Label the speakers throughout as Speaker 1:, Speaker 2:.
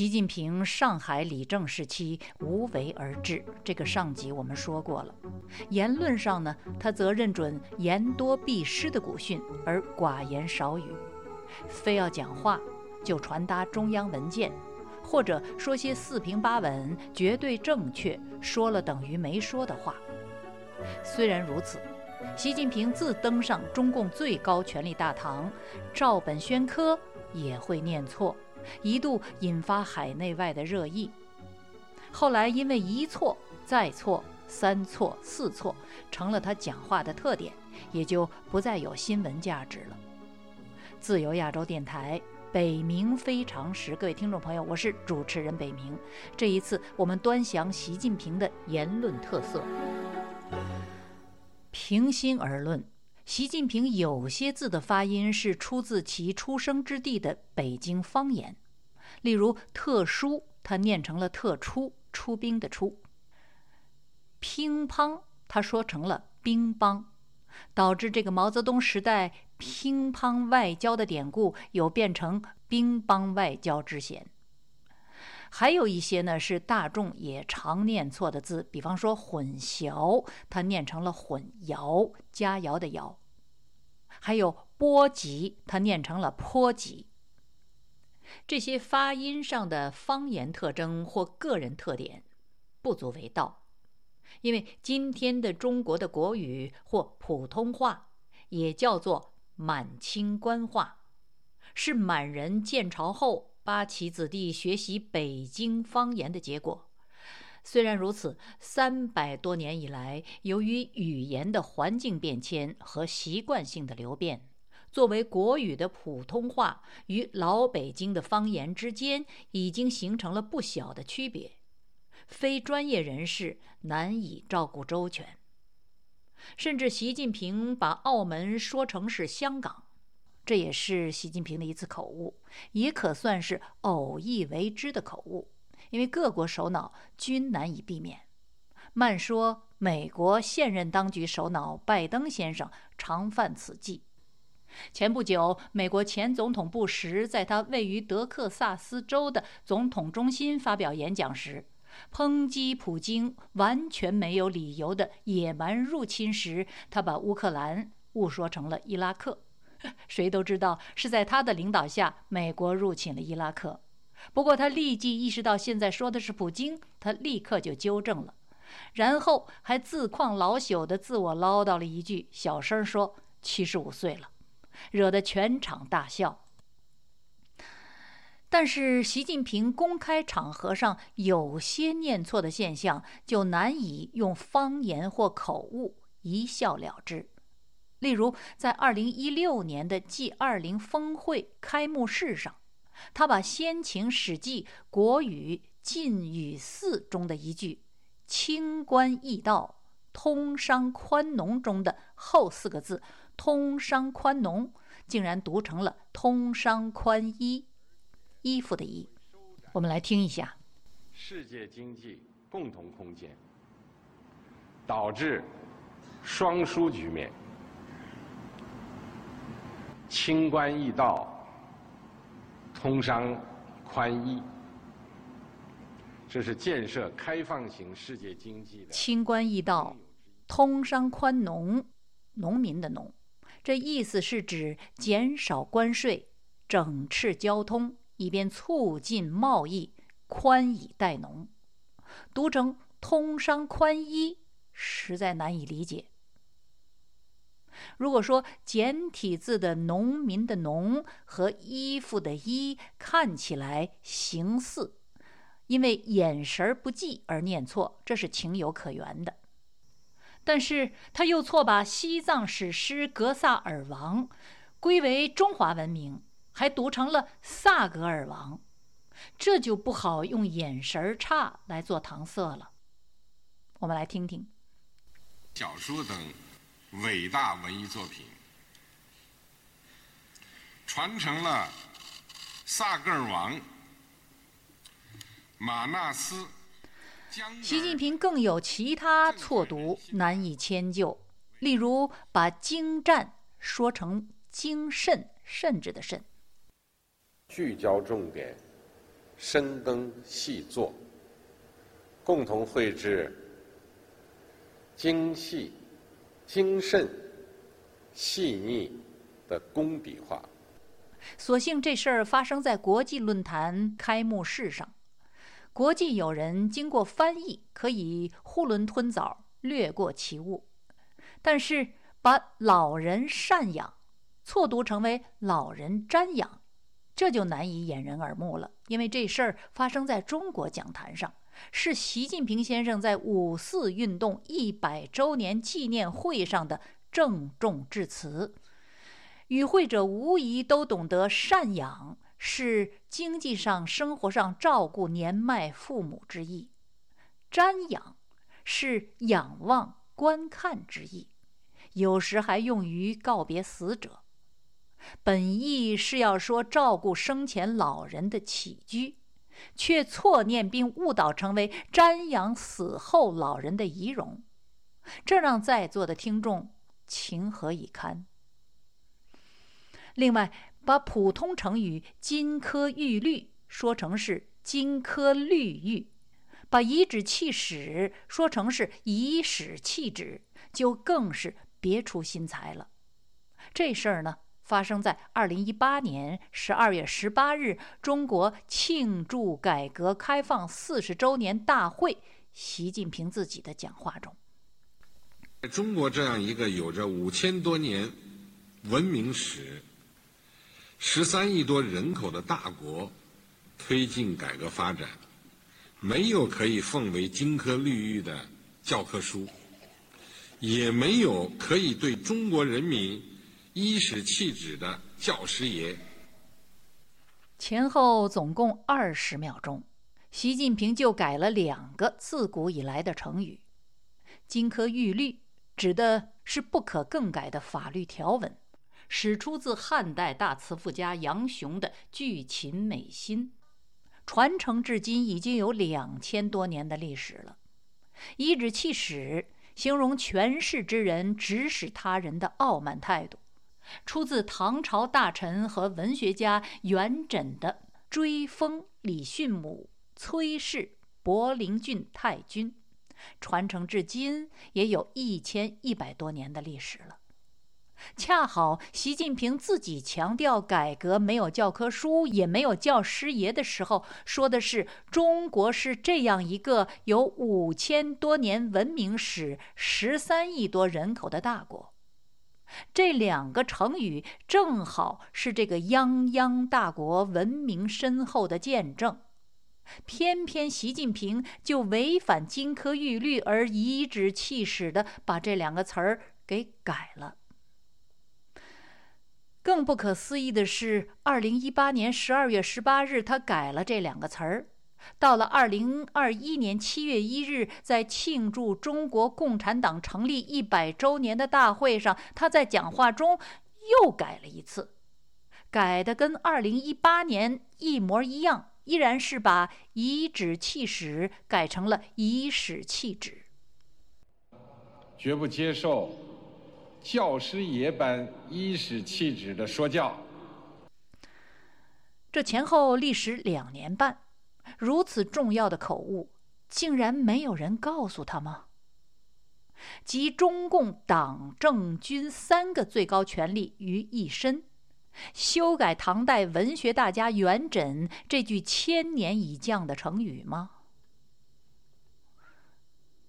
Speaker 1: 习近平上海理政时期无为而治，这个上集我们说过了。言论上呢，他则认准言多必失的古训，而寡言少语。非要讲话，就传达中央文件，或者说些四平八稳、绝对正确、说了等于没说的话。虽然如此，习近平自登上中共最高权力大堂，照本宣科也会念错。一度引发海内外的热议，后来因为一错再错、三错四错成了他讲话的特点，也就不再有新闻价值了。自由亚洲电台北冥非常时，各位听众朋友，我是主持人北冥。这一次我们端详习近平的言论特色。平心而论。习近平有些字的发音是出自其出生之地的北京方言，例如“特殊”，他念成了“特出”，出兵的“出”；“乒乓”，他说成了“乒乓”，导致这个毛泽东时代“乒乓外交”的典故有变成“乒乓外交”之嫌。还有一些呢是大众也常念错的字，比方说“混淆”，他念成了“混淆”，佳肴的“肴”。还有波及，它念成了波及。这些发音上的方言特征或个人特点，不足为道。因为今天的中国的国语或普通话，也叫做满清官话，是满人建朝后八旗子弟学习北京方言的结果。虽然如此，三百多年以来，由于语言的环境变迁和习惯性的流变，作为国语的普通话与老北京的方言之间已经形成了不小的区别，非专业人士难以照顾周全。甚至习近平把澳门说成是香港，这也是习近平的一次口误，也可算是偶意为之的口误。因为各国首脑均难以避免。慢说，美国现任当局首脑拜登先生常犯此忌。前不久，美国前总统布什在他位于德克萨斯州的总统中心发表演讲时，抨击普京完全没有理由的野蛮入侵时，他把乌克兰误说成了伊拉克。谁都知道是在他的领导下，美国入侵了伊拉克。不过他立即意识到现在说的是普京，他立刻就纠正了，然后还自况老朽的自我唠叨了一句，小声说七十五岁了，惹得全场大笑。但是习近平公开场合上有些念错的现象，就难以用方言或口误一笑了之。例如，在二零一六年的 G 二零峰会开幕式上。他把先秦《史记·国语·晋语四》中的一句“清官易道，通商宽农”中的后四个字“通商宽农”，竟然读成了“通商宽衣”，衣服的衣。我们来听一下：
Speaker 2: 世界经济共同空间导致双输局面，清官易道。通商宽衣，这是建设开放型世界经济的。
Speaker 1: 清官易道，通商宽农，农民的农，这意思是指减少关税，整治交通，以便促进贸易，宽以待农。读成通商宽衣，实在难以理解。如果说简体字的“农民”的“农”和衣服的“衣”看起来形似，因为眼神不济而念错，这是情有可原的。但是他又错把西藏史诗《格萨尔王》归为中华文明，还读成了“萨格尔王”，这就不好用眼神差来做搪塞了。我们来听听
Speaker 2: 小说等。伟大文艺作品传承了萨格尔王、马纳斯。
Speaker 1: 习近平更有其他错读，难以迁就。例如，把“精湛”说成“精慎”，甚至的“慎”。
Speaker 2: 聚焦重点，深耕细作，共同绘制精细、精慎、细腻的工笔画。
Speaker 1: 所幸这事儿发生在国际论坛开幕式上，国际友人经过翻译，可以囫囵吞枣略过其物，但是把“老人赡养”错读成为“老人瞻仰”，这就难以掩人耳目了。因为这事儿发生在中国讲坛上，是习近平先生在五四运动一百周年纪念会上的郑重致辞。与会者无疑都懂得赡养是经济上、生活上照顾年迈父母之意，瞻仰是仰望、观看之意，有时还用于告别死者。本意是要说照顾生前老人的起居，却错念并误导成为瞻仰死后老人的仪容，这让在座的听众情何以堪？另外，把普通成语“金科玉律”说成是“金科绿玉”，把颐指气使说成是“颐使气指”，就更是别出心裁了。这事儿呢，发生在二零一八年十二月十八日，中国庆祝改革开放四十周年大会，习近平自己的讲话中。
Speaker 3: 在中国这样一个有着五千多年文明史。十三亿多人口的大国，推进改革发展，没有可以奉为金科玉律的教科书，也没有可以对中国人民颐使气质的教师爷。
Speaker 1: 前后总共二十秒钟，习近平就改了两个自古以来的成语，“金科玉律”指的是不可更改的法律条文。始出自汉代大词赋家杨雄的《巨秦美心》，传承至今已经有两千多年的历史了。颐指气使形容权势之人指使他人的傲慢态度，出自唐朝大臣和文学家元稹的《追封李训母崔氏博陵郡太君》，传承至今也有一千一百多年的历史了。恰好习近平自己强调改革没有教科书，也没有教师爷的时候，说的是中国是这样一个有五千多年文明史、十三亿多人口的大国。这两个成语正好是这个泱泱大国文明深厚的见证，偏偏习近平就违反金科玉律而颐指气使的把这两个词儿给改了。更不可思议的是，二零一八年十二月十八日，他改了这两个词儿；到了二零二一年七月一日，在庆祝中国共产党成立一百周年的大会上，他在讲话中又改了一次，改的跟二零一八年一模一样，依然是把“以指气使”改成了“以使气指”，
Speaker 2: 绝不接受。教师爷般颐使气指的说教，
Speaker 1: 这前后历时两年半，如此重要的口误，竟然没有人告诉他吗？集中共党政军三个最高权力于一身，修改唐代文学大家元稹这句千年已降的成语吗？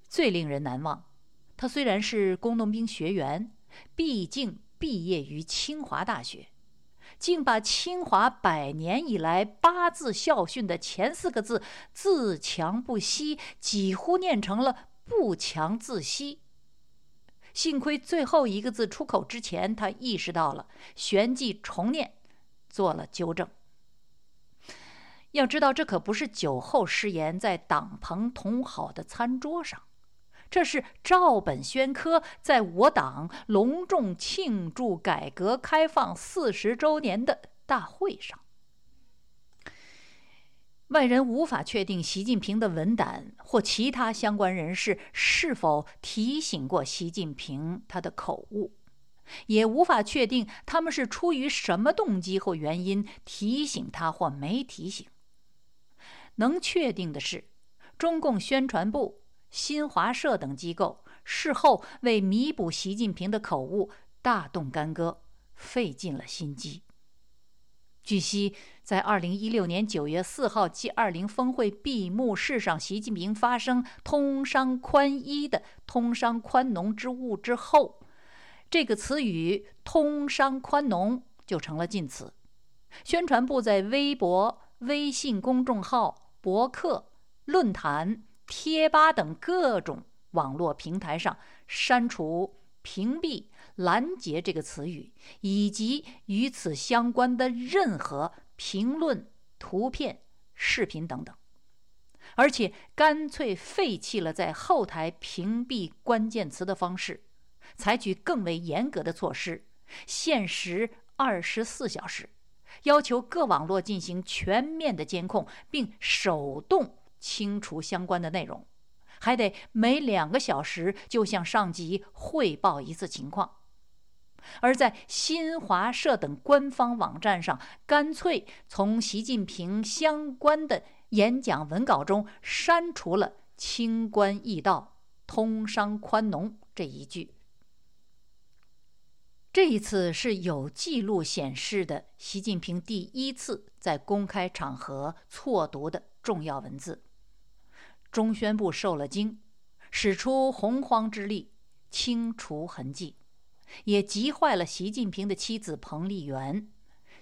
Speaker 1: 最令人难忘，他虽然是工农兵学员。毕竟毕业于清华大学，竟把清华百年以来八字校训的前四个字“自强不息”几乎念成了“不强自息”。幸亏最后一个字出口之前，他意识到了，旋即重念，做了纠正。要知道，这可不是酒后失言，在党朋同好的餐桌上。这是照本宣科，在我党隆重庆祝改革开放四十周年的大会上，外人无法确定习近平的文胆或其他相关人士是否提醒过习近平他的口误，也无法确定他们是出于什么动机或原因提醒他或没提醒。能确定的是，中共宣传部、新华社等机构事后为弥补习近平的口误，大动干戈，费尽了心机。据悉，在二零一六年九月四号 G 二零峰会闭幕式上，习近平发生“通商宽衣”的“通商宽农”之误之后，这个词语“通商宽农”就成了禁词。宣传部在微博、微信公众号、博客、论坛、贴吧等各种网络平台上删除、屏蔽。拦截这个词语，以及与此相关的任何评论、图片、视频等等，而且干脆废弃了在后台屏蔽关键词的方式，采取更为严格的措施，限时二十四小时，要求各网络进行全面的监控，并手动清除相关的内容，还得每两个小时就向上级汇报一次情况。而在新华社等官方网站上，干脆从习近平相关的演讲文稿中删除了“清官易道，通商宽农”这一句。这一次是有记录显示的习近平第一次在公开场合错读的重要文字。中宣部受了惊，使出洪荒之力清除痕迹。也急坏了习近平的妻子彭丽媛。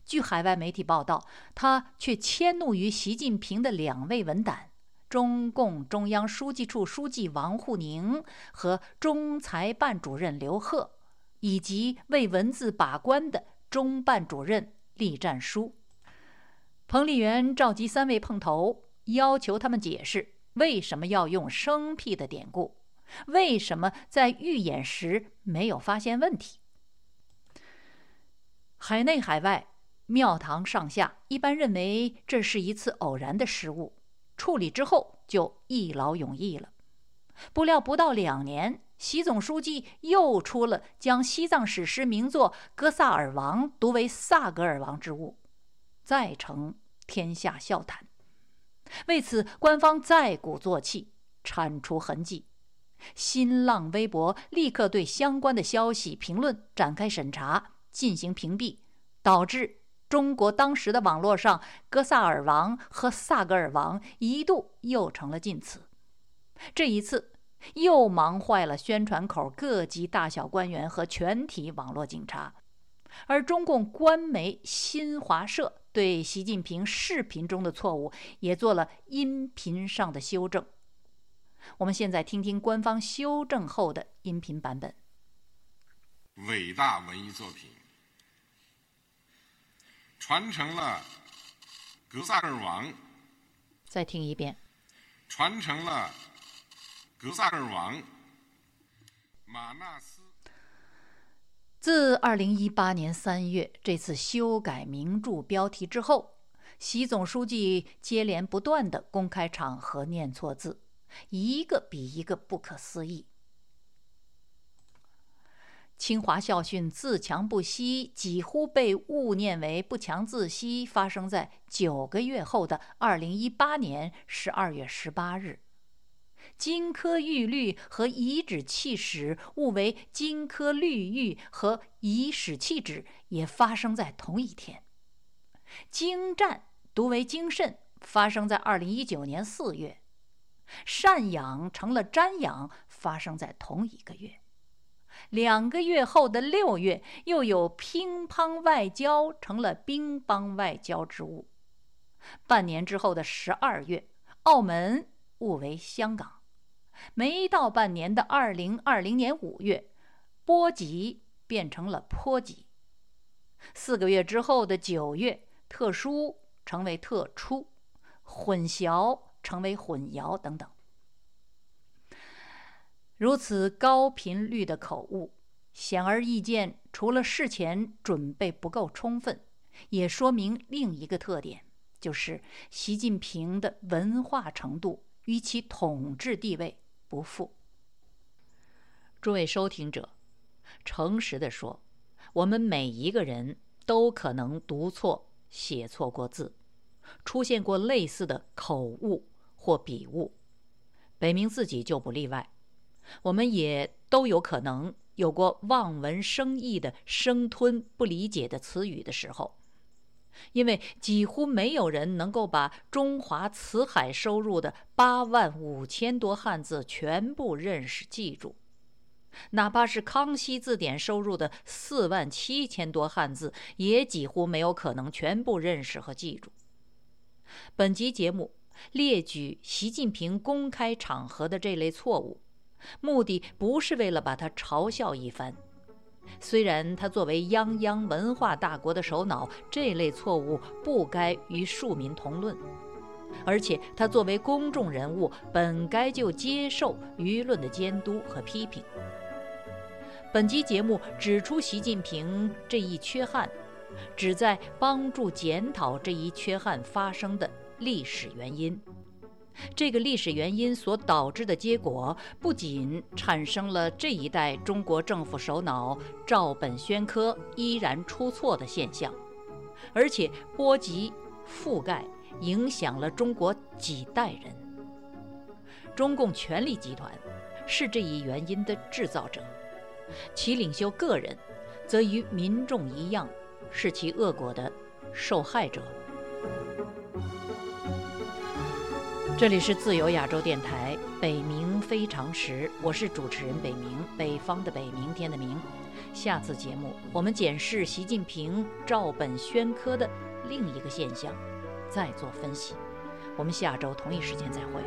Speaker 1: 据海外媒体报道，他却迁怒于习近平的两位文胆：中共中央书记处书记王沪宁和中裁办主任刘鹤，以及为文字把关的中办主任栗战书。彭丽媛召集三位碰头，要求他们解释为什么要用生僻的典故。为什么在预演时没有发现问题？海内海外，庙堂上下一般认为这是一次偶然的失误，处理之后就一劳永逸了。不料不到两年，习总书记又出了将西藏史诗名作《格萨尔王》读为萨格尔王之误，再成天下笑谈。为此，官方再鼓作气铲除痕迹。新浪微博立刻对相关的消息评论展开审查，进行屏蔽，导致中国当时的网络上“格萨尔王”和“萨格尔王”一度又成了禁词。这一次又忙坏了宣传口各级大小官员和全体网络警察，而中共官媒新华社对习近平视频中的错误也做了音频上的修正。我们现在听听官方修正后的音频版本。
Speaker 3: 伟大文艺作品传承了格萨尔王。
Speaker 1: 再听一遍。
Speaker 3: 传承了格萨尔王马纳斯。
Speaker 1: 自二零一八年三月这次修改名著标题之后，习总书记接连不断的公开场合念错字。一个比一个不可思议。清华校训“自强不息”几乎被误念为“不强自息”，发生在九个月后的二零一八年十二月十八日。金科玉律和颐指气使误为金科绿玉和颐使气指，也发生在同一天。精湛读为精慎，发生在二零一九年四月。赡养成了瞻仰，发生在同一个月。两个月后的六月，又有乒乓外交成了乒乓外交之物。半年之后的十二月，澳门误为香港。没到半年的二零二零年五月，波及变成了坡及。四个月之后的九月，特殊成为特殊，混淆。成为混淆等等，如此高频率的口误，显而易见，除了事前准备不够充分，也说明另一个特点，就是习近平的文化程度与其统治地位不复。诸位收听者，诚实的说，我们每一个人都可能读错、写错过字。出现过类似的口误或笔误，北明自己就不例外。我们也都有可能有过望文生义的生吞不理解的词语的时候，因为几乎没有人能够把中华辞海收入的八万五千多汉字全部认识记住，哪怕是康熙字典收入的四万七千多汉字，也几乎没有可能全部认识和记住。本集节目列举习近平公开场合的这类错误。目的不是为了把他嘲笑一番，虽然他作为泱泱文化大国的首脑，这类错误不该与庶民同论，而且他作为公众人物，本该就接受舆论的监督和批评。本集节目指出习近平这一缺憾，旨在帮助检讨这一缺憾发生的历史原因。这个历史原因所导致的结果，不仅产生了这一代中国政府首脑照本宣科、依然出错的现象，而且波及、覆盖、影响了中国几代人。中共权力集团是这一原因的制造者，其领袖个人则与民众一样，是其恶果的受害者。这里是自由亚洲电台《北冥非常时》，我是主持人北冥，北方的北，明天的明。下次节目我们检视习近平照本宣科的另一个现象，再做分析。我们下周同一时间再会。